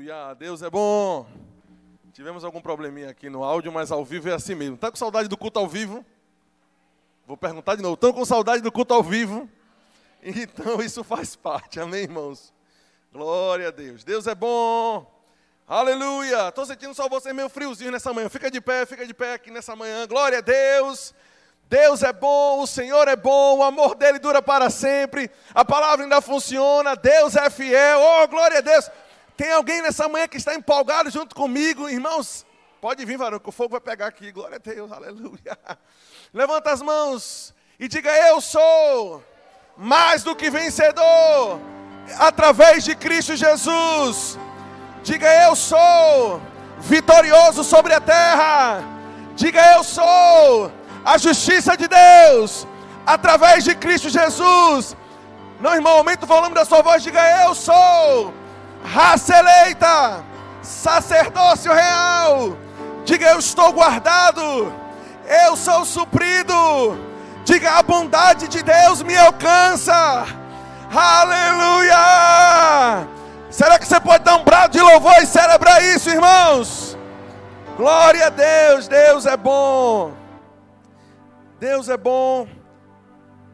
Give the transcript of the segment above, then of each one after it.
Aleluia, Deus é bom. Tivemos algum probleminha aqui no áudio, mas ao vivo é assim mesmo. Tá com saudade do culto ao vivo? Vou perguntar de novo. Estão com saudade do culto ao vivo? Então isso faz parte, amém, irmãos? Glória a Deus. Deus é bom. Aleluia. Estou sentindo só você meio friozinho nessa manhã. Fica de pé, fica de pé aqui nessa manhã. Glória a Deus. Deus é bom, o Senhor é bom, o amor dele dura para sempre, a palavra ainda funciona, Deus é fiel, oh glória a Deus. Tem alguém nessa manhã que está empolgado junto comigo, irmãos? Pode vir, varão, que o fogo vai pegar aqui, glória a Deus, aleluia. Levanta as mãos e diga: Eu sou mais do que vencedor, através de Cristo Jesus. Diga: Eu sou vitorioso sobre a terra. Diga: Eu sou a justiça de Deus, através de Cristo Jesus. Não, irmão, aumenta o volume da sua voz, diga: Eu sou raça eleita, sacerdócio real. Diga: Eu estou guardado, eu sou suprido. Diga: A bondade de Deus me alcança. Aleluia! Será que você pode dar um brado de louvor e celebrar isso, irmãos? Glória a Deus, Deus é bom. Deus é bom.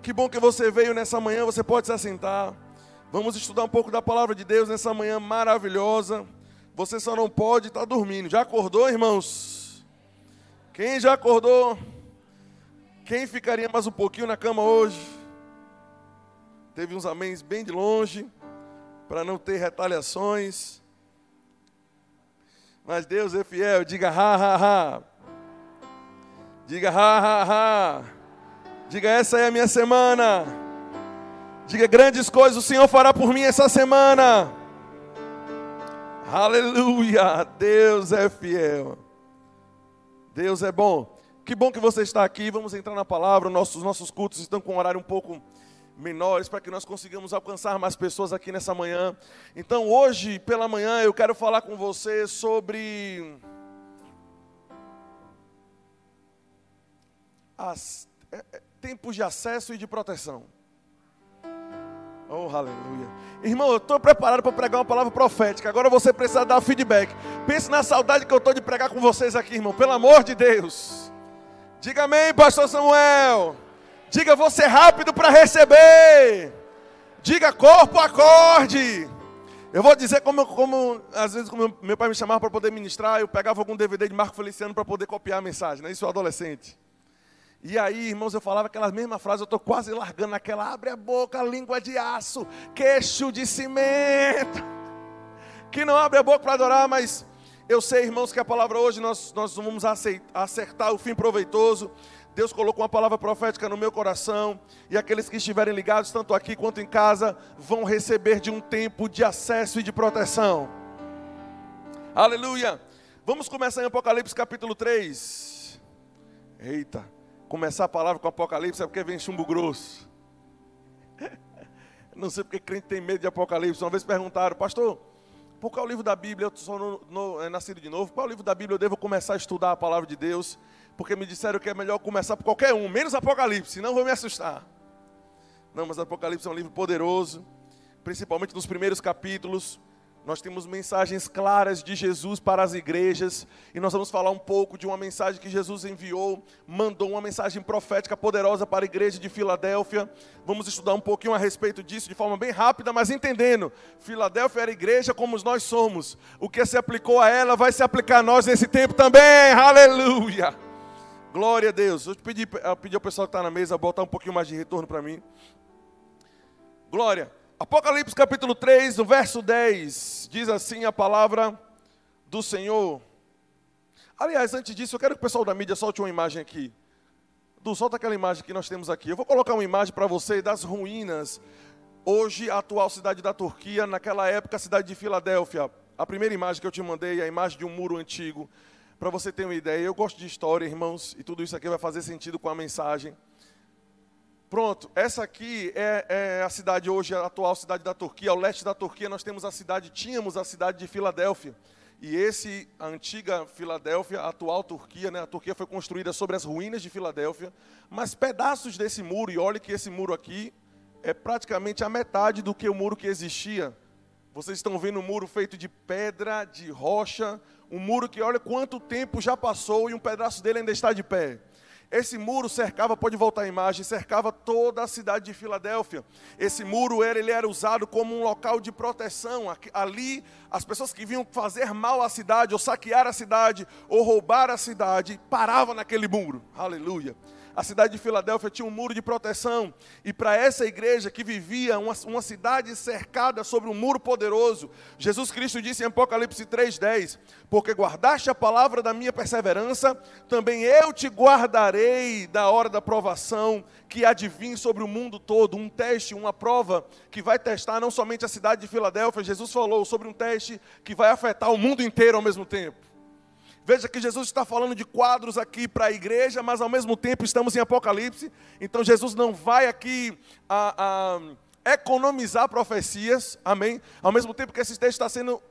Que bom que você veio nessa manhã, você pode se assentar. Vamos estudar um pouco da palavra de Deus nessa manhã maravilhosa. Você só não pode estar tá dormindo. Já acordou, irmãos? Quem já acordou? Quem ficaria mais um pouquinho na cama hoje? Teve uns améns bem de longe, para não ter retaliações. Mas Deus é fiel, diga ha, ha, ha. Diga ha, ha, ha. Diga essa é a minha semana. Diga grandes coisas o Senhor fará por mim essa semana. Aleluia. Deus é fiel. Deus é bom. Que bom que você está aqui. Vamos entrar na palavra. Nossos, nossos cultos estão com um horário um pouco menores para que nós consigamos alcançar mais pessoas aqui nessa manhã. Então, hoje pela manhã, eu quero falar com você sobre as, é, é, tempos de acesso e de proteção. Oh, aleluia. Irmão, eu estou preparado para pregar uma palavra profética. Agora você precisa dar feedback. Pense na saudade que eu estou de pregar com vocês aqui, irmão. Pelo amor de Deus. Diga amém, pastor Samuel. Diga você rápido para receber. Diga corpo acorde. Eu vou dizer como, como às vezes como meu pai me chamava para poder ministrar, eu pegava algum DVD de Marco Feliciano para poder copiar a mensagem, né? Isso adolescente. E aí, irmãos, eu falava aquelas mesmas frases, eu estou quase largando aquela, abre a boca, língua de aço, queixo de cimento. Que não abre a boca para adorar, mas eu sei, irmãos, que a palavra hoje nós, nós vamos acertar o fim proveitoso. Deus colocou uma palavra profética no meu coração, e aqueles que estiverem ligados, tanto aqui quanto em casa, vão receber de um tempo de acesso e de proteção. Aleluia! Vamos começar em Apocalipse capítulo 3. Eita! Começar a palavra com Apocalipse é porque vem chumbo grosso. Não sei porque crente tem medo de Apocalipse. Uma vez perguntaram, pastor, por qual livro da Bíblia, eu sou no, no, é nascido de novo, qual livro da Bíblia eu devo começar a estudar a palavra de Deus? Porque me disseram que é melhor começar por qualquer um, menos Apocalipse, senão vou me assustar. Não, mas Apocalipse é um livro poderoso, principalmente nos primeiros capítulos. Nós temos mensagens claras de Jesus para as igrejas e nós vamos falar um pouco de uma mensagem que Jesus enviou, mandou uma mensagem profética poderosa para a igreja de Filadélfia. Vamos estudar um pouquinho a respeito disso de forma bem rápida, mas entendendo. Filadélfia era igreja como nós somos. O que se aplicou a ela vai se aplicar a nós nesse tempo também. Aleluia! Glória a Deus. Eu pedi, eu pedi ao pessoal que está na mesa botar um pouquinho mais de retorno para mim. Glória. Apocalipse capítulo 3, no verso 10, diz assim a palavra do Senhor. Aliás, antes disso, eu quero que o pessoal da mídia solte uma imagem aqui. Du, solta aquela imagem que nós temos aqui. Eu vou colocar uma imagem para você das ruínas. Hoje, a atual cidade da Turquia, naquela época, a cidade de Filadélfia. A primeira imagem que eu te mandei é a imagem de um muro antigo. Para você ter uma ideia, eu gosto de história, irmãos, e tudo isso aqui vai fazer sentido com a mensagem. Pronto, essa aqui é, é, a cidade hoje, a atual cidade da Turquia. Ao leste da Turquia nós temos a cidade, tínhamos a cidade de Filadélfia. E esse, a antiga Filadélfia, a atual Turquia, né? a Turquia foi construída sobre as ruínas de Filadélfia, mas pedaços desse muro, e olhe que esse muro aqui é praticamente a metade do que o muro que existia Vocês estão vendo um muro feito de pedra, de rocha, um muro que olha quanto tempo já passou e um pedaço dele ainda está de pé. Esse muro cercava, pode voltar a imagem, cercava toda a cidade de Filadélfia. Esse muro era, ele era usado como um local de proteção. Ali, as pessoas que vinham fazer mal à cidade, ou saquear a cidade, ou roubar a cidade, paravam naquele muro. Aleluia. A cidade de Filadélfia tinha um muro de proteção. E para essa igreja que vivia uma, uma cidade cercada sobre um muro poderoso, Jesus Cristo disse em Apocalipse 3,10: Porque guardaste a palavra da minha perseverança, também eu te guardarei da hora da provação que há de vir sobre o mundo todo. Um teste, uma prova que vai testar não somente a cidade de Filadélfia, Jesus falou sobre um teste que vai afetar o mundo inteiro ao mesmo tempo. Veja que Jesus está falando de quadros aqui para a igreja, mas ao mesmo tempo estamos em Apocalipse. Então Jesus não vai aqui a, a economizar profecias, amém? Ao mesmo tempo que esse texto está sendo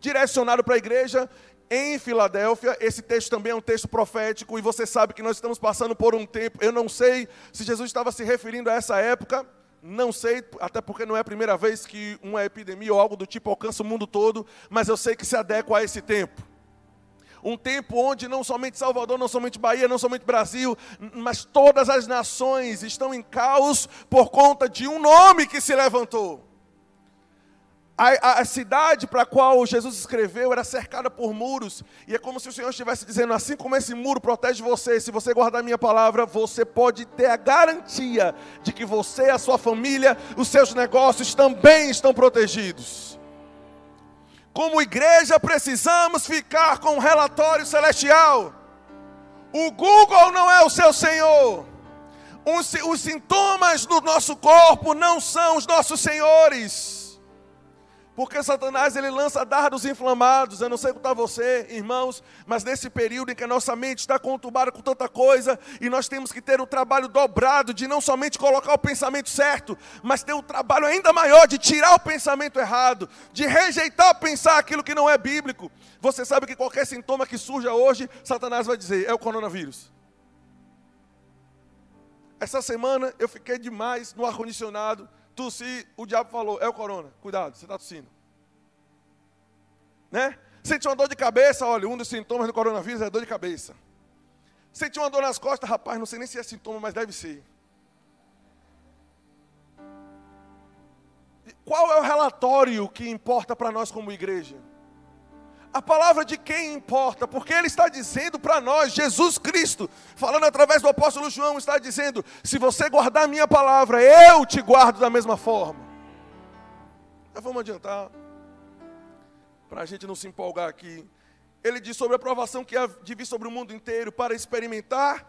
direcionado para a igreja em Filadélfia, esse texto também é um texto profético e você sabe que nós estamos passando por um tempo. Eu não sei se Jesus estava se referindo a essa época, não sei, até porque não é a primeira vez que uma epidemia ou algo do tipo alcança o mundo todo, mas eu sei que se adequa a esse tempo um tempo onde não somente Salvador, não somente Bahia, não somente Brasil, mas todas as nações estão em caos por conta de um nome que se levantou. A, a, a cidade para a qual Jesus escreveu era cercada por muros, e é como se o Senhor estivesse dizendo: assim como esse muro protege você, se você guardar minha palavra, você pode ter a garantia de que você, a sua família, os seus negócios também estão protegidos. Como igreja, precisamos ficar com um relatório celestial. O Google não é o seu Senhor. Os, os sintomas do nosso corpo não são os nossos senhores. Porque Satanás ele lança dardos inflamados. Eu não sei está você, irmãos, mas nesse período em que a nossa mente está conturbada com tanta coisa, e nós temos que ter o trabalho dobrado de não somente colocar o pensamento certo, mas ter um trabalho ainda maior de tirar o pensamento errado, de rejeitar pensar aquilo que não é bíblico. Você sabe que qualquer sintoma que surja hoje, Satanás vai dizer: é o coronavírus. Essa semana eu fiquei demais no ar-condicionado tossi, o diabo falou, é o corona, cuidado, você está tossindo. Né? Sente uma dor de cabeça, olha, um dos sintomas do coronavírus é dor de cabeça. Sente uma dor nas costas, rapaz, não sei nem se é sintoma, mas deve ser. Qual é o relatório que importa para nós como igreja? A palavra de quem importa, porque ele está dizendo para nós, Jesus Cristo, falando através do apóstolo João, está dizendo: se você guardar a minha palavra, eu te guardo da mesma forma. Então vamos adiantar, para a gente não se empolgar aqui. Ele diz sobre a provação que há de vir sobre o mundo inteiro para experimentar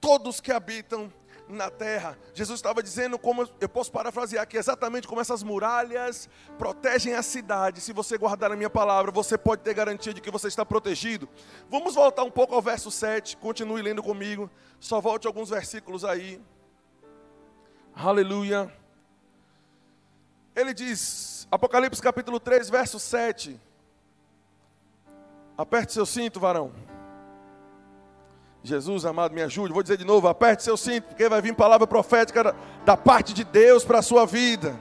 todos que habitam na terra. Jesus estava dizendo, como eu posso parafrasear aqui, exatamente como essas muralhas protegem a cidade. Se você guardar a minha palavra, você pode ter garantia de que você está protegido. Vamos voltar um pouco ao verso 7, continue lendo comigo. Só volte alguns versículos aí. Aleluia. Ele diz, Apocalipse capítulo 3, verso 7. Aperte seu cinto, varão. Jesus, amado, me ajude. Vou dizer de novo: aperte seu cinto, porque vai vir palavra profética da parte de Deus para a sua vida.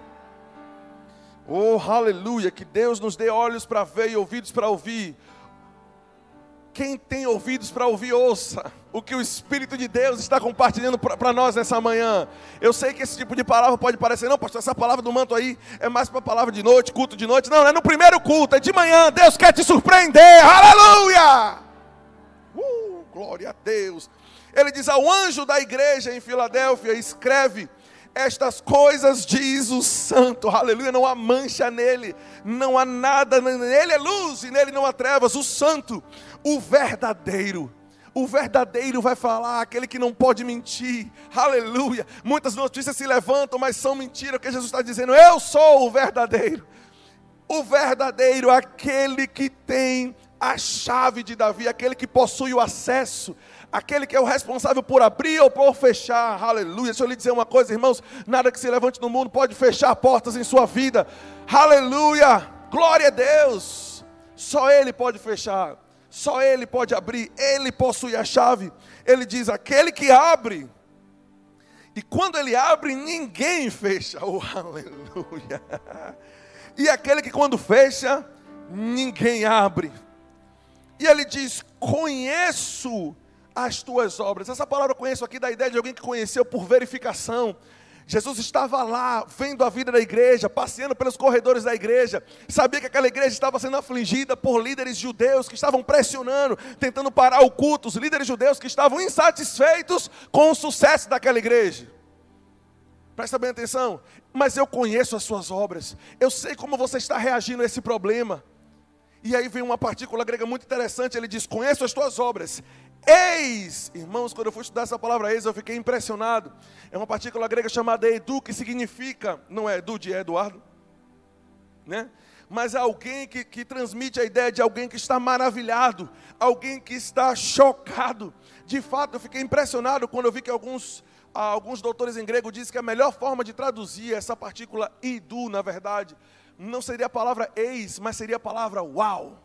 Oh, aleluia! Que Deus nos dê olhos para ver e ouvidos para ouvir. Quem tem ouvidos para ouvir, ouça o que o Espírito de Deus está compartilhando para nós nessa manhã. Eu sei que esse tipo de palavra pode parecer, não, pastor, essa palavra do manto aí é mais para palavra de noite, culto de noite. Não, é no primeiro culto, é de manhã. Deus quer te surpreender. Aleluia! Glória a Deus. Ele diz ao anjo da igreja em Filadélfia: escreve estas coisas, diz o santo, aleluia. Não há mancha nele, não há nada, nele é luz e nele não há trevas. O santo, o verdadeiro. O verdadeiro vai falar, aquele que não pode mentir, aleluia. Muitas notícias se levantam, mas são mentiras, porque Jesus está dizendo: Eu sou o verdadeiro. O verdadeiro, aquele que tem a chave de Davi, aquele que possui o acesso, aquele que é o responsável por abrir ou por fechar. Aleluia. Deixa eu lhe dizer uma coisa, irmãos: nada que se levante no mundo pode fechar portas em sua vida. Aleluia. Glória a Deus. Só Ele pode fechar. Só Ele pode abrir. Ele possui a chave. Ele diz: aquele que abre. E quando ele abre, ninguém fecha. Oh, aleluia. e aquele que quando fecha, ninguém abre. E ele diz: Conheço as tuas obras. Essa palavra conheço aqui da ideia de alguém que conheceu por verificação. Jesus estava lá, vendo a vida da igreja, passeando pelos corredores da igreja, sabia que aquela igreja estava sendo afligida por líderes judeus que estavam pressionando, tentando parar o culto, os líderes judeus que estavam insatisfeitos com o sucesso daquela igreja. Presta bem atenção, mas eu conheço as suas obras, eu sei como você está reagindo a esse problema. E aí vem uma partícula grega muito interessante, ele diz: Conheço as tuas obras, Eis, irmãos, quando eu fui estudar essa palavra eis, eu fiquei impressionado. É uma partícula grega chamada edu, que significa, não é edu de Eduardo, né? Mas é alguém que, que transmite a ideia de alguém que está maravilhado, alguém que está chocado. De fato, eu fiquei impressionado quando eu vi que alguns, alguns doutores em grego dizem que a melhor forma de traduzir essa partícula idu, na verdade, não seria a palavra eis, mas seria a palavra uau.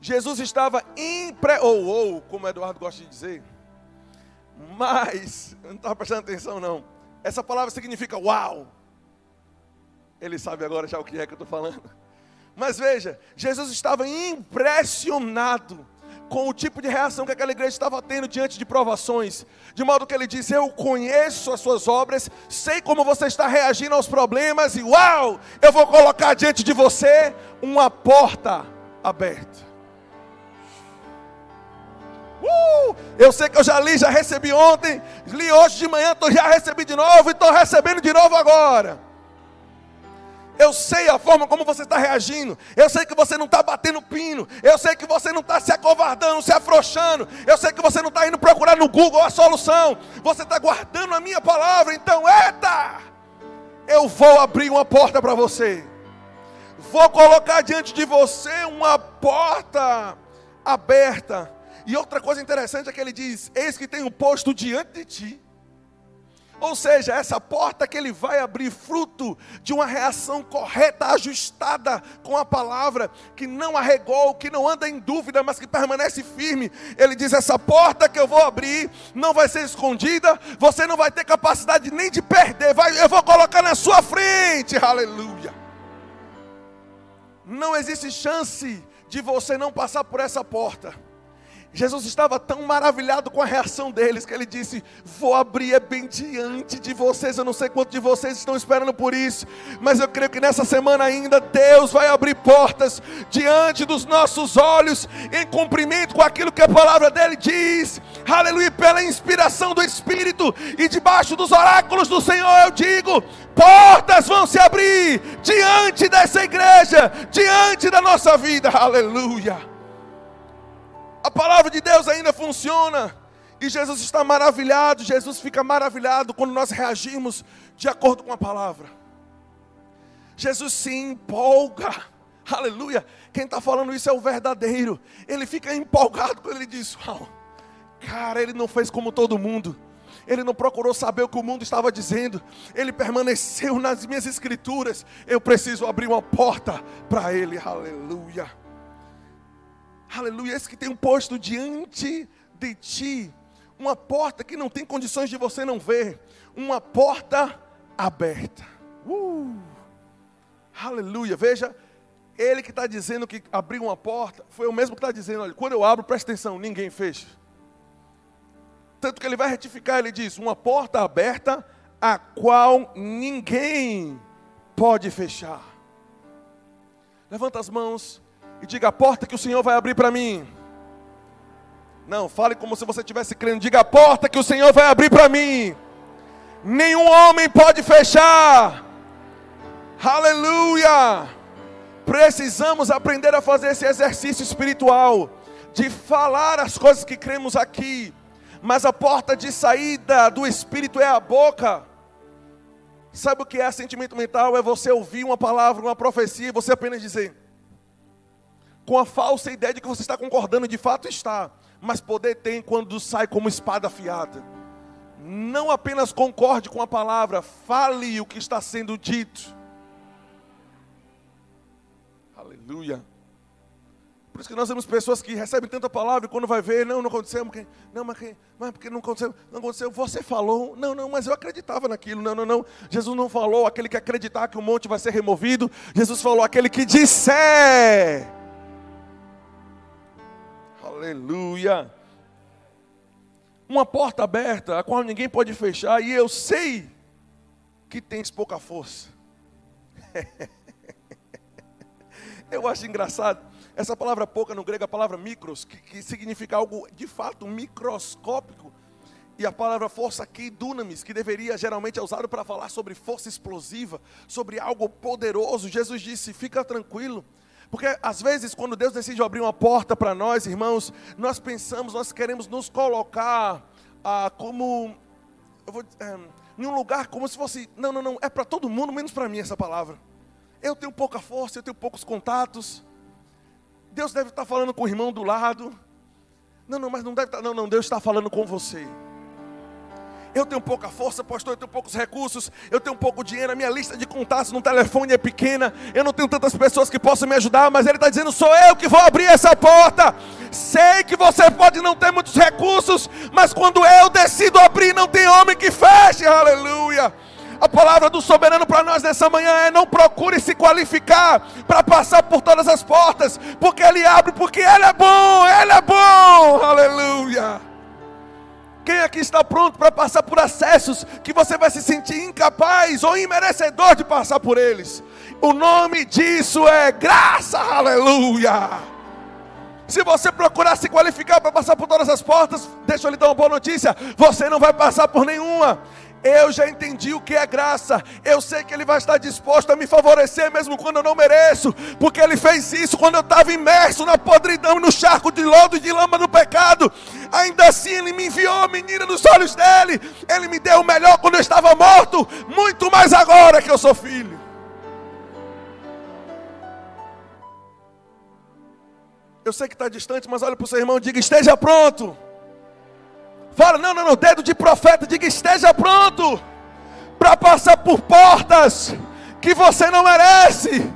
Jesus estava impre... ou, como Eduardo gosta de dizer, mas, não estava prestando atenção não, essa palavra significa uau. Ele sabe agora já o que é que eu estou falando. Mas veja, Jesus estava impressionado com o tipo de reação que aquela igreja estava tendo diante de provações, de modo que ele disse: Eu conheço as suas obras, sei como você está reagindo aos problemas, e uau, eu vou colocar diante de você uma porta aberta. Uh, eu sei que eu já li, já recebi ontem, li hoje de manhã, já recebi de novo e estou recebendo de novo agora. Eu sei a forma como você está reagindo. Eu sei que você não está batendo pino. Eu sei que você não está se acovardando, se afrouxando. Eu sei que você não está indo procurar no Google a solução. Você está guardando a minha palavra. Então, eita! Eu vou abrir uma porta para você. Vou colocar diante de você uma porta aberta e outra coisa interessante é que ele diz: Eis que um posto diante de ti. Ou seja, essa porta que ele vai abrir, fruto de uma reação correta, ajustada com a palavra, que não arregou, que não anda em dúvida, mas que permanece firme. Ele diz: Essa porta que eu vou abrir não vai ser escondida, você não vai ter capacidade nem de perder, vai, eu vou colocar na sua frente, aleluia. Não existe chance de você não passar por essa porta. Jesus estava tão maravilhado com a reação deles que ele disse: Vou abrir é bem diante de vocês. Eu não sei quantos de vocês estão esperando por isso, mas eu creio que nessa semana ainda Deus vai abrir portas diante dos nossos olhos, em cumprimento com aquilo que a palavra dele diz. Aleluia, pela inspiração do Espírito e debaixo dos oráculos do Senhor, eu digo: portas vão se abrir diante dessa igreja, diante da nossa vida. Aleluia. A palavra de Deus ainda funciona. E Jesus está maravilhado, Jesus fica maravilhado quando nós reagimos de acordo com a palavra. Jesus se empolga, aleluia. Quem está falando isso é o verdadeiro. Ele fica empolgado quando ele diz: Uau, cara, ele não fez como todo mundo. Ele não procurou saber o que o mundo estava dizendo. Ele permaneceu nas minhas escrituras. Eu preciso abrir uma porta para ele, aleluia. Aleluia, esse que tem um posto diante de ti, uma porta que não tem condições de você não ver, uma porta aberta. Uh, aleluia, veja, ele que está dizendo que abriu uma porta, foi o mesmo que está dizendo, olha, quando eu abro, presta atenção, ninguém fecha. Tanto que ele vai retificar, ele diz: uma porta aberta, a qual ninguém pode fechar. Levanta as mãos e diga a porta que o Senhor vai abrir para mim. Não, fale como se você estivesse crendo. Diga a porta que o Senhor vai abrir para mim. Nenhum homem pode fechar. Aleluia! Precisamos aprender a fazer esse exercício espiritual de falar as coisas que cremos aqui, mas a porta de saída do espírito é a boca. Sabe o que é sentimento mental? É você ouvir uma palavra, uma profecia e você apenas dizer: com a falsa ideia de que você está concordando, de fato está, mas poder tem quando sai como espada afiada. Não apenas concorde com a palavra, fale o que está sendo dito. Aleluia. Por isso que nós vemos pessoas que recebem tanta palavra e quando vai ver, não, não aconteceu, porque, não, mas, mas porque não aconteceu, não aconteceu, você falou, não, não, mas eu acreditava naquilo, não, não, não. Jesus não falou aquele que acreditar que o monte vai ser removido, Jesus falou aquele que disser. Aleluia. Uma porta aberta, a qual ninguém pode fechar, e eu sei que tens pouca força. eu acho engraçado essa palavra pouca no grego, a palavra micros, que, que significa algo de fato microscópico. E a palavra força aqui, dunamis, que deveria geralmente é usado para falar sobre força explosiva, sobre algo poderoso. Jesus disse: fica tranquilo. Porque às vezes, quando Deus decide abrir uma porta para nós, irmãos, nós pensamos, nós queremos nos colocar ah, como. Eu vou, é, em um lugar como se fosse. Não, não, não, é para todo mundo, menos para mim essa palavra. Eu tenho pouca força, eu tenho poucos contatos. Deus deve estar falando com o irmão do lado. Não, não, mas não deve estar. Não, não, Deus está falando com você. Eu tenho pouca força, pastor, eu tenho poucos recursos, eu tenho pouco dinheiro, a minha lista de contatos no telefone é pequena, eu não tenho tantas pessoas que possam me ajudar, mas Ele está dizendo: sou eu que vou abrir essa porta. Sei que você pode não ter muitos recursos, mas quando eu decido abrir, não tem homem que feche, aleluia. A palavra do soberano para nós nessa manhã é: não procure se qualificar para passar por todas as portas, porque Ele abre, porque Ele é bom, Ele é bom, aleluia. Quem aqui está pronto para passar por acessos que você vai se sentir incapaz ou imerecedor de passar por eles? O nome disso é graça, aleluia. Se você procurar se qualificar para passar por todas as portas, deixa eu lhe dar uma boa notícia: você não vai passar por nenhuma. Eu já entendi o que é graça. Eu sei que Ele vai estar disposto a me favorecer, mesmo quando eu não mereço, porque Ele fez isso quando eu estava imerso na podridão, no charco de lodo e de lama do pecado. Ainda assim, Ele me enviou a menina nos olhos dele. Ele me deu o melhor quando eu estava morto, muito mais agora que eu sou filho. Eu sei que está distante, mas olha para o seu irmão e diga: esteja pronto. Fala, não, não, não, dedo de profeta, diga esteja pronto para passar por portas que você não merece,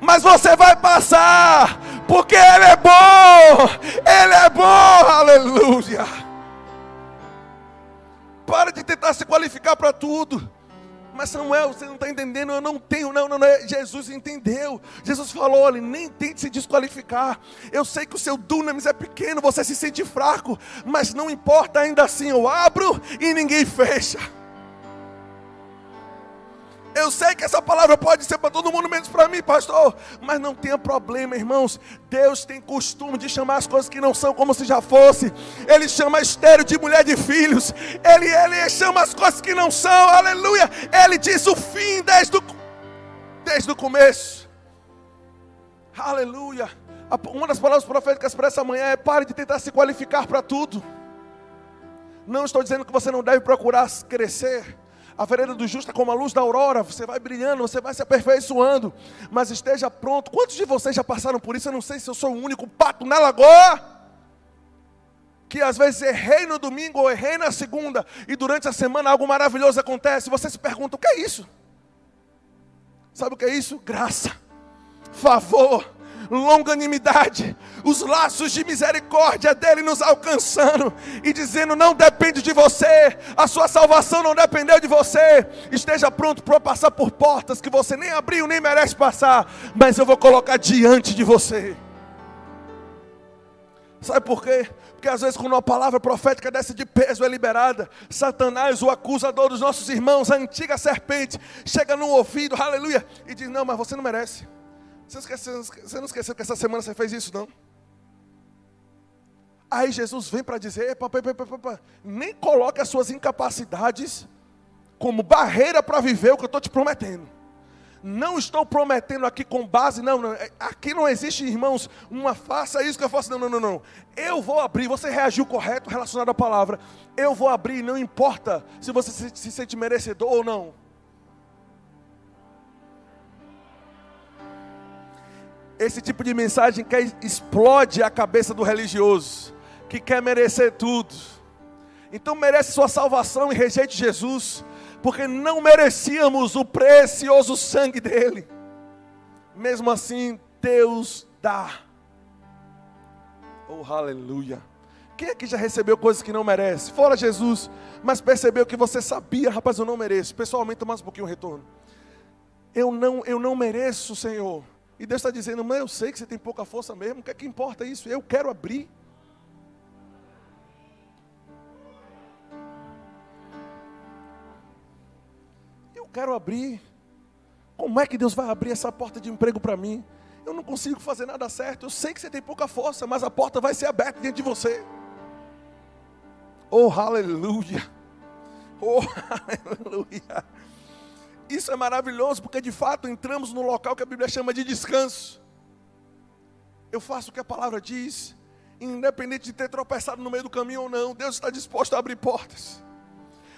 mas você vai passar, porque Ele é bom, Ele é bom, aleluia. Para de tentar se qualificar para tudo. Mas Samuel, você não está entendendo, eu não tenho, não, não, não. Jesus entendeu. Jesus falou: olha, nem tente se desqualificar. Eu sei que o seu dunamis é pequeno, você se sente fraco, mas não importa, ainda assim eu abro e ninguém fecha. Eu sei que essa palavra pode ser para todo mundo, menos para mim, pastor. Mas não tenha problema, irmãos. Deus tem costume de chamar as coisas que não são como se já fosse. Ele chama estéreo de mulher de filhos. Ele, ele chama as coisas que não são. Aleluia. Ele diz o fim desde o, desde o começo. Aleluia. Uma das palavras proféticas para essa manhã é: pare de tentar se qualificar para tudo. Não estou dizendo que você não deve procurar crescer. A vereda do justo é como a luz da aurora, você vai brilhando, você vai se aperfeiçoando, mas esteja pronto. Quantos de vocês já passaram por isso? Eu não sei se eu sou o único pato na lagoa. Que às vezes errei no domingo ou errei na segunda, e durante a semana algo maravilhoso acontece. Você se pergunta: o que é isso? Sabe o que é isso? Graça, favor, longanimidade, os laços de misericórdia dele nos alcançando e dizendo: não depende de você, a sua salvação não dependeu de você. Esteja pronto para passar por portas que você nem abriu, nem merece passar, mas eu vou colocar diante de você. Sabe por quê? Porque às vezes, quando uma palavra profética dessa de peso é liberada, Satanás, o acusador dos nossos irmãos, a antiga serpente, chega no ouvido, aleluia, e diz: Não, mas você não merece. Você, esqueceu, você não esqueceu que essa semana você fez isso, não? Aí Jesus vem para dizer: epa, epa, epa, nem coloque as suas incapacidades como barreira para viver o que eu estou te prometendo. Não estou prometendo aqui com base, não, não, é, aqui não existe, irmãos, uma faça isso que eu faço, não, não, não, não. Eu vou abrir, você reagiu correto relacionado à palavra. Eu vou abrir, não importa se você se, se sente merecedor ou não. Esse tipo de mensagem que explode a cabeça do religioso, que quer merecer tudo. Então merece sua salvação e rejeite Jesus, porque não merecíamos o precioso sangue dele. Mesmo assim, Deus dá. Oh, aleluia. Quem aqui já recebeu coisas que não merece? Fora Jesus, mas percebeu que você sabia, rapaz, eu não mereço. Pessoalmente, mais um pouquinho o retorno. Eu não, eu não mereço, Senhor. E Deus está dizendo, mas eu sei que você tem pouca força mesmo. O que é que importa isso? Eu quero abrir. Eu quero abrir. Como é que Deus vai abrir essa porta de emprego para mim? Eu não consigo fazer nada certo. Eu sei que você tem pouca força, mas a porta vai ser aberta diante de você. Oh, aleluia! Oh, aleluia! Isso é maravilhoso porque de fato entramos no local que a Bíblia chama de descanso. Eu faço o que a palavra diz, independente de ter tropeçado no meio do caminho ou não, Deus está disposto a abrir portas.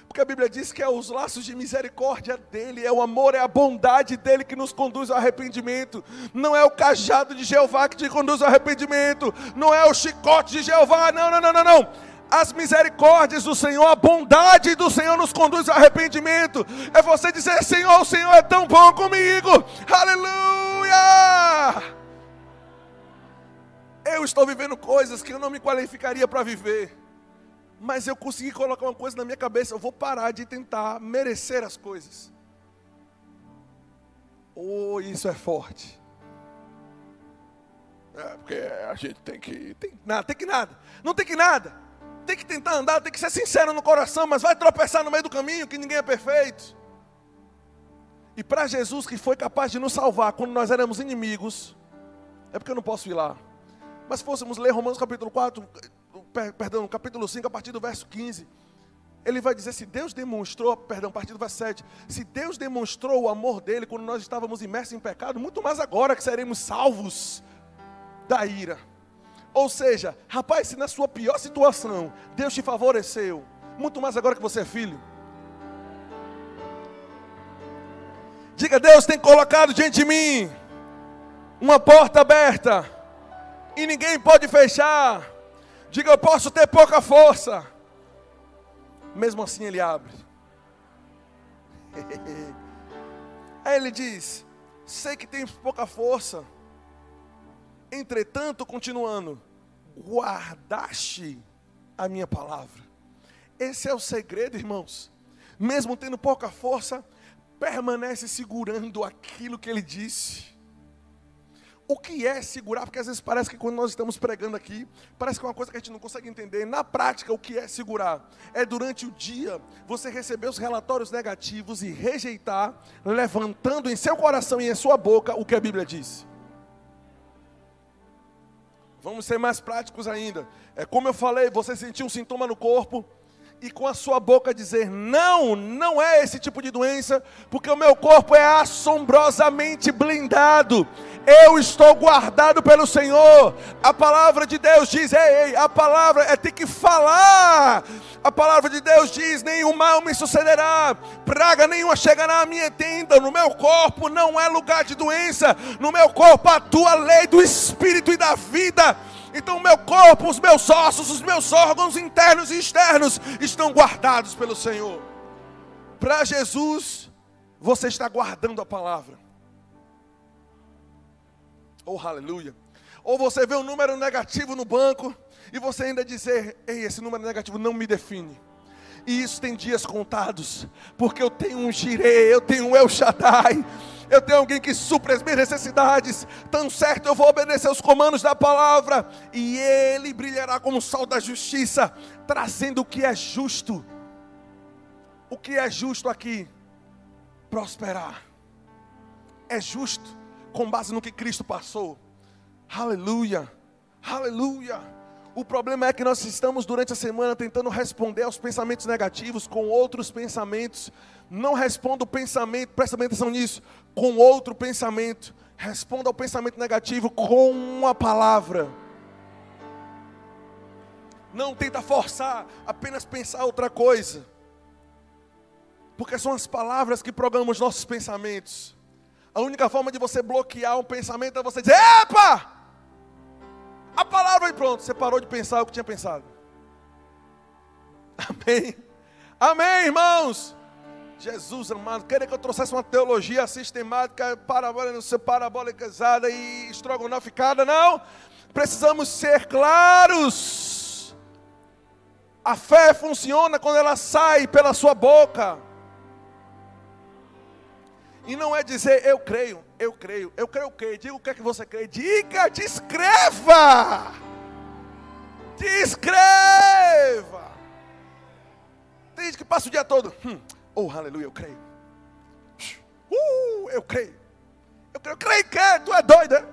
Porque a Bíblia diz que é os laços de misericórdia dele, é o amor, é a bondade dele que nos conduz ao arrependimento. Não é o cajado de Jeová que te conduz ao arrependimento, não é o chicote de Jeová, não, não, não, não, não as misericórdias do Senhor, a bondade do Senhor nos conduz ao arrependimento. É você dizer: Senhor, o Senhor é tão bom comigo. Aleluia! Eu estou vivendo coisas que eu não me qualificaria para viver. Mas eu consegui colocar uma coisa na minha cabeça: eu vou parar de tentar merecer as coisas. Oh, isso é forte. É, porque a gente tem que. Tem, nada, tem que nada. Não tem que nada tem que tentar andar, tem que ser sincero no coração, mas vai tropeçar no meio do caminho, que ninguém é perfeito. E para Jesus, que foi capaz de nos salvar quando nós éramos inimigos, é porque eu não posso ir lá. Mas se fôssemos ler Romanos capítulo 4, perdão, capítulo 5, a partir do verso 15, ele vai dizer: se Deus demonstrou, perdão, a partir do verso 7, se Deus demonstrou o amor dele quando nós estávamos imersos em pecado, muito mais agora que seremos salvos da ira. Ou seja, rapaz, se na sua pior situação Deus te favoreceu, muito mais agora que você é filho. Diga, Deus tem colocado diante de mim uma porta aberta e ninguém pode fechar. Diga, eu posso ter pouca força, mesmo assim Ele abre. Aí ele diz: Sei que tem pouca força, entretanto, continuando, guardaste a minha palavra. Esse é o segredo, irmãos. Mesmo tendo pouca força, permanece segurando aquilo que ele disse. O que é segurar? Porque às vezes parece que quando nós estamos pregando aqui, parece que é uma coisa que a gente não consegue entender. Na prática, o que é segurar? É durante o dia você receber os relatórios negativos e rejeitar, levantando em seu coração e em sua boca o que a Bíblia diz. Vamos ser mais práticos ainda. É como eu falei, você sentiu um sintoma no corpo e com a sua boca dizer: "Não, não é esse tipo de doença, porque o meu corpo é assombrosamente blindado. Eu estou guardado pelo Senhor." A palavra de Deus diz: "Ei, ei, a palavra é ter que falar a palavra de Deus diz: nenhum mal me sucederá, praga nenhuma chegará à minha tenda. No meu corpo não é lugar de doença, no meu corpo atua a lei do espírito e da vida. Então, o meu corpo, os meus ossos, os meus órgãos internos e externos estão guardados pelo Senhor. Para Jesus, você está guardando a palavra. Oh, aleluia. Ou você vê um número negativo no banco e você ainda dizer: Ei, esse número negativo não me define. E isso tem dias contados, porque eu tenho um Jireh, eu tenho um El Shaddai, eu tenho alguém que supre as minhas necessidades. Tão certo eu vou obedecer os comandos da palavra, e ele brilhará como o sol da justiça, trazendo o que é justo. O que é justo aqui? Prosperar. É justo com base no que Cristo passou. Aleluia, aleluia. O problema é que nós estamos durante a semana tentando responder aos pensamentos negativos com outros pensamentos. Não responda o pensamento, presta atenção nisso, com outro pensamento. Responda ao pensamento negativo com uma palavra. Não tenta forçar, apenas pensar outra coisa. Porque são as palavras que programam os nossos pensamentos. A única forma de você bloquear um pensamento é você dizer: Epa! A palavra e pronto, você parou de pensar o que tinha pensado. Amém. Amém, irmãos. Jesus amado, queria que eu trouxesse uma teologia sistemática, parabólica, parabólicazada e estrogonoficada, não. Precisamos ser claros. A fé funciona quando ela sai pela sua boca. E não é dizer eu creio, eu creio, eu creio o quê? Diga o que é que você crê. Diga, descreva. Descreva. Tem gente que passa o dia todo. Hum, oh, aleluia, eu creio. Uh, eu creio. Eu creio, eu creio que tu é doido, é?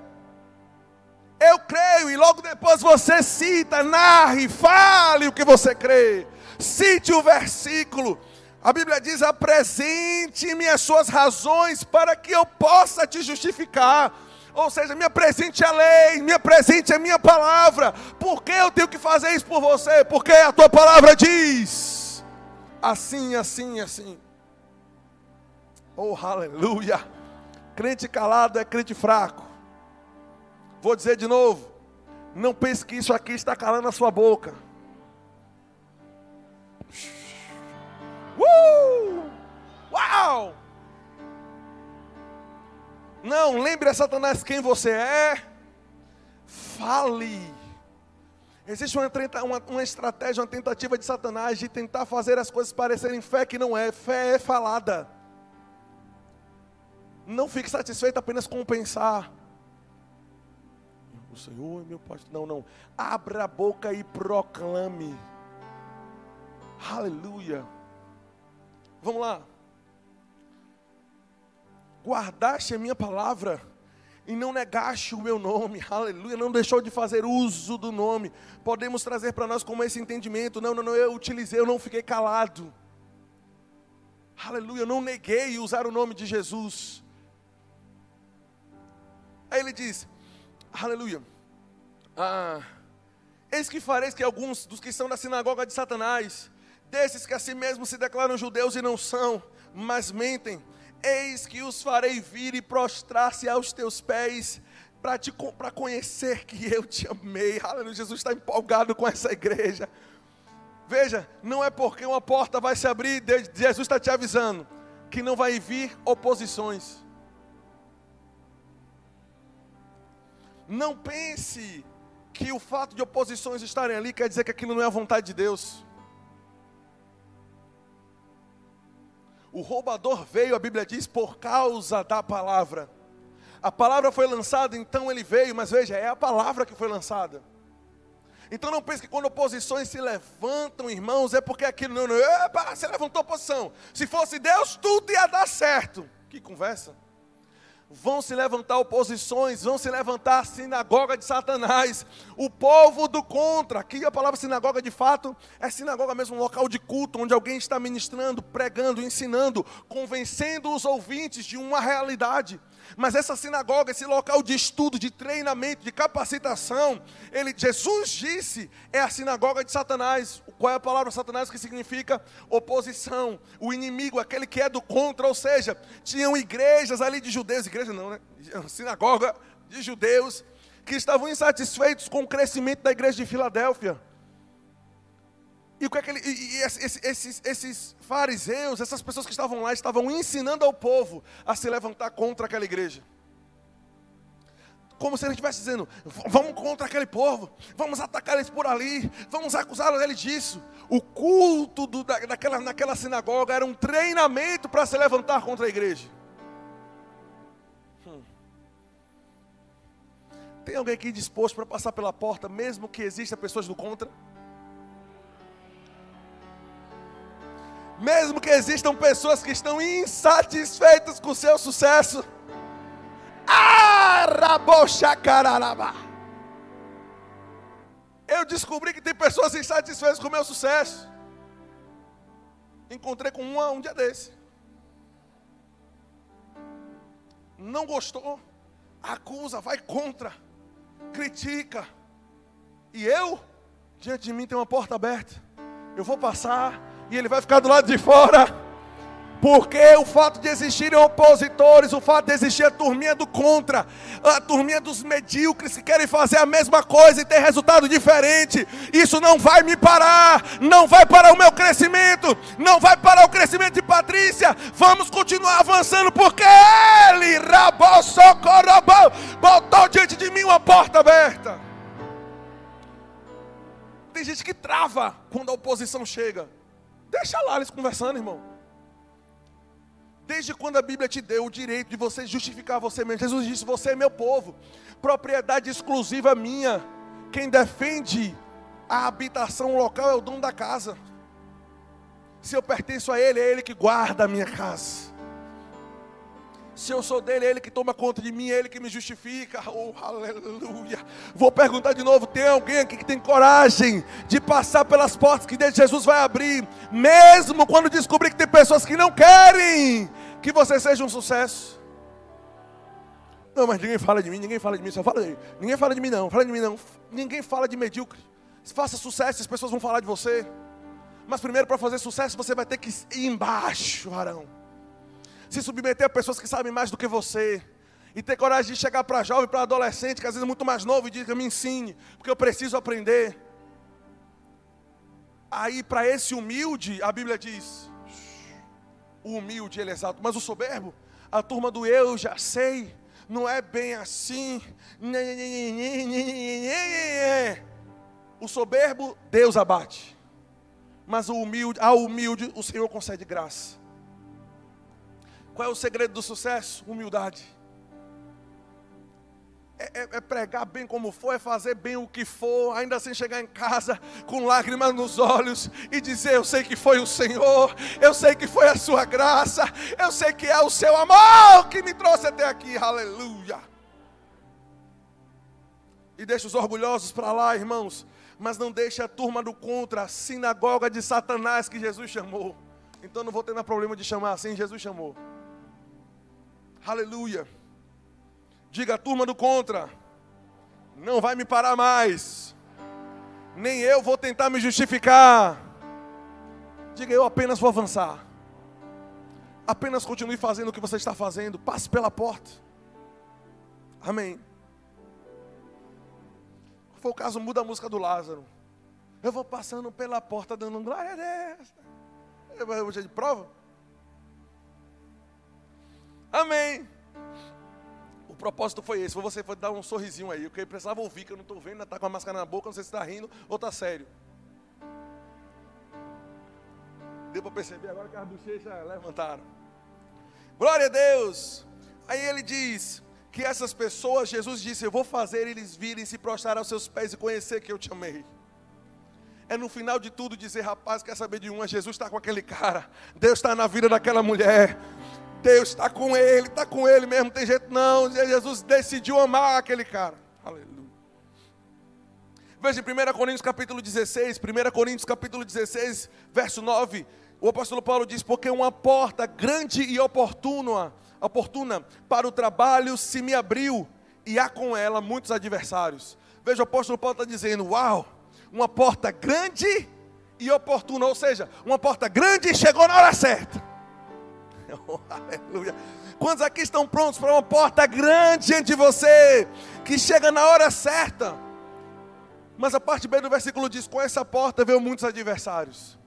Eu creio, e logo depois você cita, narre, fale o que você crê. Cite o versículo. A Bíblia diz: apresente-me as suas razões para que eu possa te justificar. Ou seja, me apresente a lei, me apresente a minha palavra. Por que eu tenho que fazer isso por você? Porque a tua palavra diz assim, assim, assim. Oh, aleluia. Crente calado é crente fraco. Vou dizer de novo. Não pense que isso aqui está calando a sua boca. Uh! Uau! Não, lembre a Satanás quem você é. Fale. Existe uma, uma, uma, estratégia, uma tentativa de Satanás de tentar fazer as coisas parecerem fé que não é. Fé é falada. Não fique satisfeito apenas com pensar. O Senhor é meu pastor. Não, não. Abra a boca e proclame. Aleluia. Vamos lá. Guardaste a minha palavra e não negaste o meu nome, aleluia, não deixou de fazer uso do nome. Podemos trazer para nós como esse entendimento: não, não, não, eu utilizei, eu não fiquei calado, aleluia, eu não neguei usar o nome de Jesus. Aí ele diz: aleluia, ah, eis que fareis que alguns dos que estão na sinagoga de Satanás desses que a si mesmos se declaram judeus e não são, mas mentem, eis que os farei vir e prostrar-se aos teus pés, para conhecer que eu te amei. Aleluia, Jesus está empolgado com essa igreja. Veja, não é porque uma porta vai se abrir, Jesus está te avisando, que não vai vir oposições. Não pense que o fato de oposições estarem ali quer dizer que aquilo não é a vontade de Deus. O roubador veio, a Bíblia diz, por causa da palavra. A palavra foi lançada, então ele veio, mas veja, é a palavra que foi lançada. Então não pense que quando oposições se levantam, irmãos, é porque aquilo não, não, epa, você levantou oposição. Se fosse Deus, tudo ia dar certo. Que conversa vão se levantar oposições, vão se levantar a sinagoga de Satanás, o povo do contra. Aqui a palavra sinagoga de fato é sinagoga mesmo, um local de culto onde alguém está ministrando, pregando, ensinando, convencendo os ouvintes de uma realidade. Mas essa sinagoga, esse local de estudo, de treinamento, de capacitação, ele, Jesus disse, é a sinagoga de Satanás. Qual é a palavra Satanás que significa oposição? O inimigo, aquele que é do contra, ou seja, tinham igrejas ali de judeus, igreja não, né? Sinagoga de judeus que estavam insatisfeitos com o crescimento da igreja de Filadélfia. E, é e, e esses, esses, esses fariseus, essas pessoas que estavam lá, estavam ensinando ao povo a se levantar contra aquela igreja. Como se ele estivesse dizendo: vamos contra aquele povo, vamos atacar eles por ali, vamos acusá-los deles disso. O culto do, da, daquela, naquela sinagoga era um treinamento para se levantar contra a igreja. Hum. Tem alguém aqui disposto para passar pela porta, mesmo que existam pessoas do contra? Mesmo que existam pessoas que estão insatisfeitas com o seu sucesso. Eu descobri que tem pessoas insatisfeitas com o meu sucesso. Encontrei com uma um dia desse. Não gostou, acusa, vai contra, critica. E eu, diante de mim tem uma porta aberta. Eu vou passar e ele vai ficar do lado de fora. Porque o fato de existirem opositores, o fato de existir a turminha do contra, a turminha dos medíocres que querem fazer a mesma coisa e ter resultado diferente, isso não vai me parar, não vai parar o meu crescimento, não vai parar o crescimento de Patrícia. Vamos continuar avançando, porque Ele, Rabossocorobó, botou diante de mim uma porta aberta. tem gente que trava quando a oposição chega. Deixa lá eles conversando, irmão. Desde quando a Bíblia te deu o direito de você justificar você mesmo? Jesus disse: Você é meu povo, propriedade exclusiva minha. Quem defende a habitação local é o dono da casa. Se eu pertenço a Ele, é Ele que guarda a minha casa. Se eu sou dele, é Ele que toma conta de mim, é Ele que me justifica. Oh, aleluia. Vou perguntar de novo: tem alguém aqui que tem coragem de passar pelas portas que Jesus vai abrir, mesmo quando descobrir que tem pessoas que não querem que você seja um sucesso? Não, mas ninguém fala de mim, ninguém fala de mim, só fala de Ninguém fala de mim, não, fala de mim, não. Ninguém fala de medíocre. Faça sucesso, as pessoas vão falar de você. Mas primeiro, para fazer sucesso, você vai ter que ir embaixo, varão se submeter a pessoas que sabem mais do que você. E ter coragem de chegar para jovem, para adolescente, que às vezes é muito mais novo, e dizer: me ensine, porque eu preciso aprender. Aí, para esse humilde, a Bíblia diz: o humilde ele é exalto, mas o soberbo, a turma do eu já sei, não é bem assim. O soberbo, Deus abate. Mas o humilde, ao humilde, o Senhor concede graça. Qual é o segredo do sucesso? Humildade. É, é, é, pregar bem como for, é fazer bem o que for, ainda sem chegar em casa com lágrimas nos olhos e dizer: Eu sei que foi o Senhor, eu sei que foi a Sua graça, eu sei que é o Seu amor que me trouxe até aqui, aleluia. E deixa os orgulhosos para lá, irmãos, mas não deixa a turma do contra, a sinagoga de Satanás que Jesus chamou. Então não vou ter mais problema de chamar assim, Jesus chamou. Aleluia. Diga a turma do contra. Não vai me parar mais. Nem eu vou tentar me justificar. Diga eu apenas vou avançar. Apenas continue fazendo o que você está fazendo. Passe pela porta. Amém. Foi o caso, muda a música do Lázaro. Eu vou passando pela porta dando glória a Deus. Eu vou de prova? Amém. O propósito foi esse, foi você dar um sorrisinho aí, porque precisava ouvir, que eu não estou vendo, está com a máscara na boca, não sei se está rindo ou está sério. Deu para perceber agora que as bochechas levantaram. Glória a Deus. Aí ele diz que essas pessoas, Jesus disse, eu vou fazer eles virem se prostrar aos seus pés e conhecer que eu te amei. É no final de tudo dizer, rapaz, quer saber de uma? Jesus está com aquele cara, Deus está na vida daquela mulher. Deus está com ele, está com ele mesmo, tem jeito não. Jesus decidiu amar aquele cara. Aleluia. Veja em 1 Coríntios capítulo 16, 1 Coríntios capítulo 16, verso 9. O apóstolo Paulo diz: Porque uma porta grande e oportuna, oportuna para o trabalho se me abriu, e há com ela muitos adversários. Veja, o apóstolo Paulo está dizendo: Uau, uma porta grande e oportuna, ou seja, uma porta grande chegou na hora certa. Oh, aleluia. Quantos aqui estão prontos para uma porta grande diante de você, que chega na hora certa? Mas a parte B do versículo diz: Com essa porta veio muitos adversários.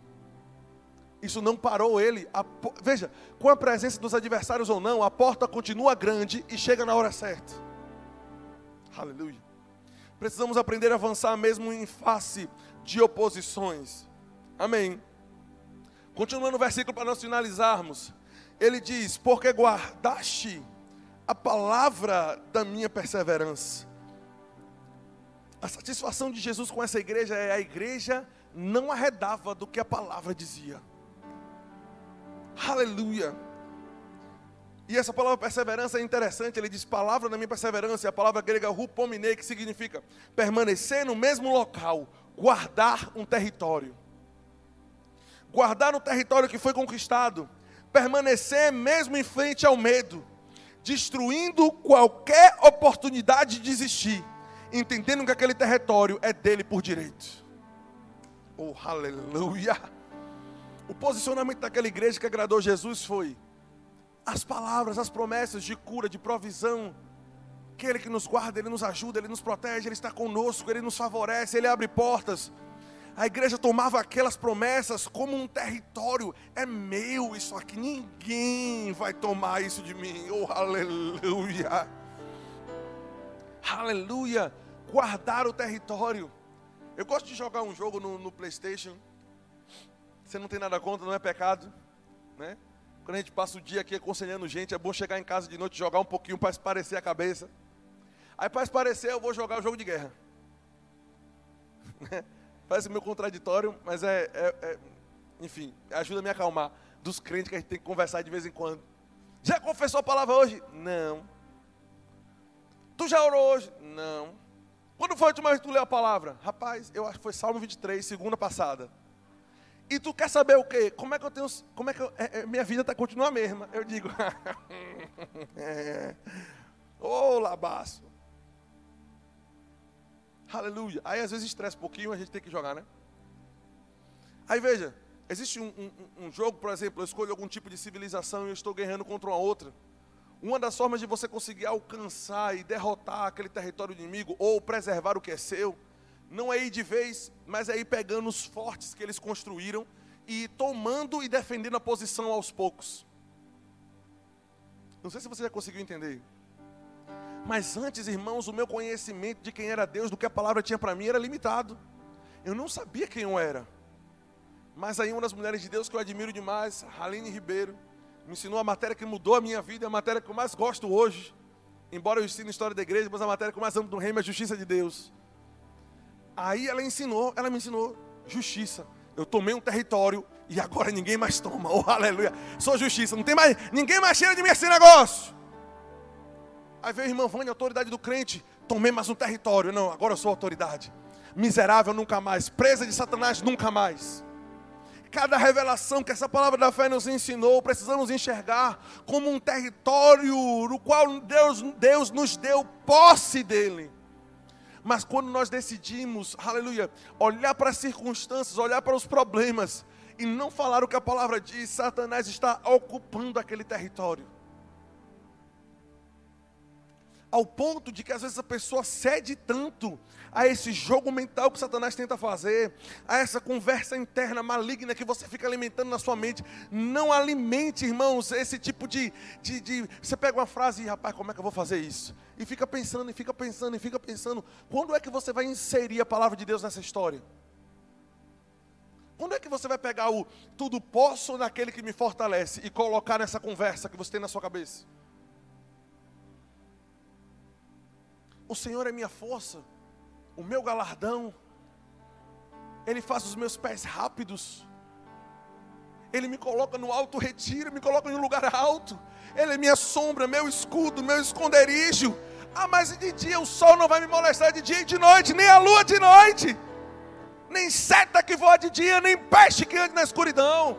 Isso não parou ele. A, veja, com a presença dos adversários ou não, a porta continua grande e chega na hora certa. Aleluia. Precisamos aprender a avançar mesmo em face de oposições. Amém. Continuando o versículo para nós finalizarmos ele diz: Porque guardaste a palavra da minha perseverança. A satisfação de Jesus com essa igreja é a igreja não arredava do que a palavra dizia. Aleluia. E essa palavra perseverança é interessante, ele diz palavra da minha perseverança, e a palavra grega rupomine, que significa permanecer no mesmo local, guardar um território. Guardar um território que foi conquistado permanecer mesmo em frente ao medo, destruindo qualquer oportunidade de desistir, entendendo que aquele território é dele por direito. Oh, aleluia! O posicionamento daquela igreja que agradou Jesus foi as palavras, as promessas de cura, de provisão, que Ele que nos guarda, Ele nos ajuda, Ele nos protege, Ele está conosco, Ele nos favorece, Ele abre portas a igreja tomava aquelas promessas como um território. É meu isso aqui, ninguém vai tomar isso de mim. Oh, aleluia! Aleluia! Guardar o território. Eu gosto de jogar um jogo no, no PlayStation. Você não tem nada contra, não é pecado, né? Quando a gente passa o dia aqui aconselhando gente, é bom chegar em casa de noite jogar um pouquinho para esparecer a cabeça. Aí para esparecer eu vou jogar o jogo de guerra. Parece meio contraditório, mas é, é, é, enfim, ajuda a me acalmar dos crentes que a gente tem que conversar de vez em quando. Já confessou a palavra hoje? Não. Tu já orou hoje? Não. Quando foi a última vez que tu leu a palavra? Rapaz, eu acho que foi Salmo 23, segunda passada. E tu quer saber o quê? Como é que eu tenho. Como é que eu, é, é, minha vida tá, continua a mesma? Eu digo. Ô oh, labaço. Aleluia. Aí às vezes estressa um pouquinho, a gente tem que jogar, né? Aí veja, existe um, um, um jogo, por exemplo, eu escolho algum tipo de civilização e eu estou guerreando contra uma outra. Uma das formas de você conseguir alcançar e derrotar aquele território inimigo ou preservar o que é seu, não é ir de vez, mas é ir pegando os fortes que eles construíram e tomando e defendendo a posição aos poucos. Não sei se você já conseguiu entender. Mas antes, irmãos, o meu conhecimento de quem era Deus, do que a palavra tinha para mim, era limitado. Eu não sabia quem eu era. Mas aí uma das mulheres de Deus que eu admiro demais, Haline Ribeiro, me ensinou a matéria que mudou a minha vida, a matéria que eu mais gosto hoje. Embora eu ensine história da igreja, mas a matéria que eu mais amo do reino é a justiça de Deus. Aí ela ensinou, ela me ensinou justiça. Eu tomei um território e agora ninguém mais toma. Oh, aleluia. Sou justiça. Não tem mais, ninguém mais cheira de mim esse negócio. Aí veio a irmã Vânia, autoridade do crente. Tomei mais um território. Não, agora eu sou autoridade. Miserável nunca mais. Presa de Satanás nunca mais. Cada revelação que essa palavra da fé nos ensinou, precisamos enxergar como um território no qual Deus, Deus nos deu posse dele. Mas quando nós decidimos, aleluia, olhar para as circunstâncias, olhar para os problemas e não falar o que a palavra diz, Satanás está ocupando aquele território ao ponto de que às vezes a pessoa cede tanto a esse jogo mental que Satanás tenta fazer, a essa conversa interna maligna que você fica alimentando na sua mente. Não alimente, irmãos, esse tipo de, de, de. Você pega uma frase e, rapaz, como é que eu vou fazer isso? E fica pensando, e fica pensando, e fica pensando. Quando é que você vai inserir a palavra de Deus nessa história? Quando é que você vai pegar o tudo posso naquele que me fortalece e colocar nessa conversa que você tem na sua cabeça? O Senhor é minha força, o meu galardão. Ele faz os meus pés rápidos. Ele me coloca no alto retiro, me coloca em um lugar alto. Ele é minha sombra, meu escudo, meu esconderijo. Ah, mas de dia o sol não vai me molestar de dia e de noite, nem a lua de noite. Nem seta que voa de dia, nem peste que ande na escuridão.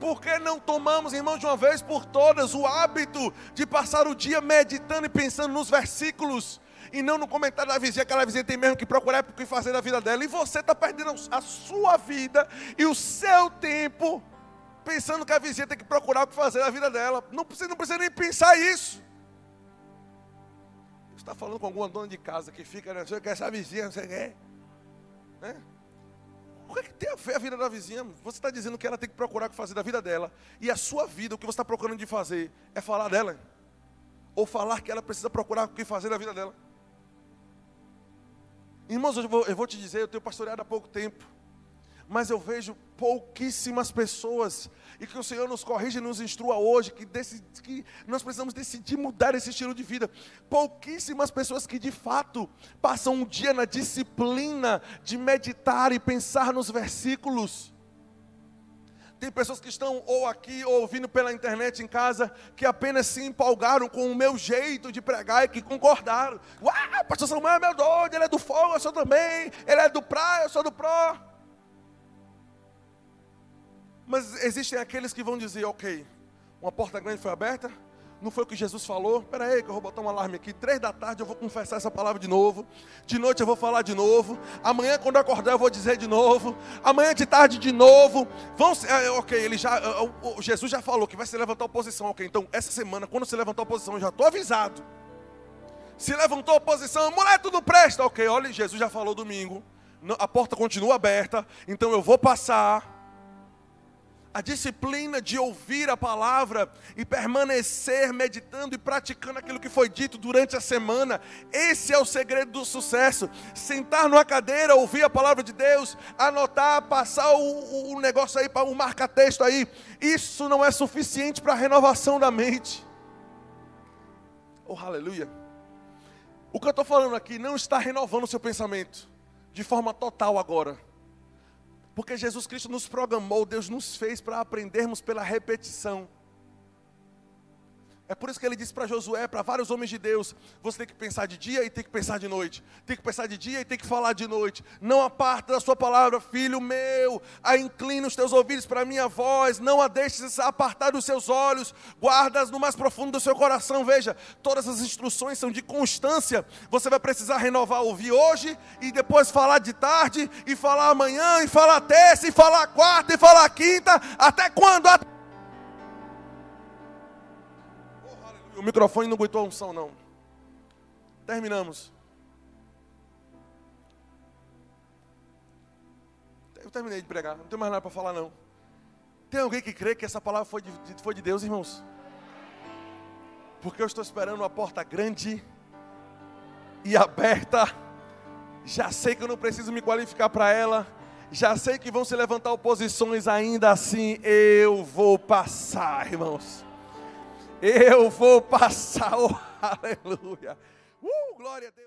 Por que não tomamos, irmãos, de uma vez por todas, o hábito de passar o dia meditando e pensando nos versículos e não no comentário da vizinha, aquela vizinha tem mesmo que procurar o que fazer da vida dela, e você está perdendo a sua vida e o seu tempo pensando que a vizinha tem que procurar o que fazer da vida dela. Não precisa, não precisa nem pensar isso. Você está falando com alguma dona de casa que fica, né, você quer essa vizinha, você quer. Né? O que, é que tem a ver a vida da vizinha? Você está dizendo que ela tem que procurar o que fazer da vida dela, e a sua vida, o que você está procurando de fazer, é falar dela. Ou falar que ela precisa procurar o que fazer da vida dela. Irmãos, eu vou, eu vou te dizer, eu tenho pastoreado há pouco tempo, mas eu vejo pouquíssimas pessoas, e que o Senhor nos corrija e nos instrua hoje, que, que nós precisamos decidir mudar esse estilo de vida. Pouquíssimas pessoas que de fato passam um dia na disciplina de meditar e pensar nos versículos. Tem pessoas que estão ou aqui ou ouvindo pela internet em casa que apenas se empolgaram com o meu jeito de pregar e que concordaram. Uau, pastor Samuel é meu doido, ele é do fogo, eu sou também. Ele é do praia, eu sou do pró. Mas existem aqueles que vão dizer, ok, uma porta grande foi aberta, não foi o que Jesus falou? Espera aí que eu vou botar um alarme aqui. Três da tarde eu vou confessar essa palavra de novo. De noite eu vou falar de novo. Amanhã quando eu acordar eu vou dizer de novo. Amanhã de tarde de novo. Vão, é, ok, ele já, é, Jesus já falou que vai se levantar oposição. Ok, então essa semana quando se levantar oposição eu já estou avisado. Se levantou oposição, mulher tudo presta. Ok, olha, Jesus já falou domingo. A porta continua aberta, então eu vou passar. A disciplina de ouvir a palavra e permanecer meditando e praticando aquilo que foi dito durante a semana. Esse é o segredo do sucesso. Sentar numa cadeira, ouvir a palavra de Deus, anotar, passar o, o negócio aí para um marca-texto aí. Isso não é suficiente para a renovação da mente. Oh, aleluia. O que eu estou falando aqui não está renovando o seu pensamento de forma total agora. Porque Jesus Cristo nos programou, Deus nos fez para aprendermos pela repetição. É por isso que ele disse para Josué, para vários homens de Deus: você tem que pensar de dia e tem que pensar de noite. Tem que pensar de dia e tem que falar de noite. Não aparta da sua palavra, filho meu. A inclina os teus ouvidos para a minha voz. Não a deixes apartar dos seus olhos. Guardas no mais profundo do seu coração. Veja, todas as instruções são de constância. Você vai precisar renovar, ouvir hoje e depois falar de tarde e falar amanhã e falar terça e falar quarta e falar quinta. Até quando? Até O microfone não aguentou a unção, não. Terminamos. Eu terminei de pregar, não tenho mais nada para falar, não. Tem alguém que crê que essa palavra foi de, foi de Deus, irmãos? Porque eu estou esperando uma porta grande e aberta. Já sei que eu não preciso me qualificar para ela. Já sei que vão se levantar oposições, ainda assim eu vou passar, irmãos. Eu vou passar, oh, aleluia. Uh, glória a Deus.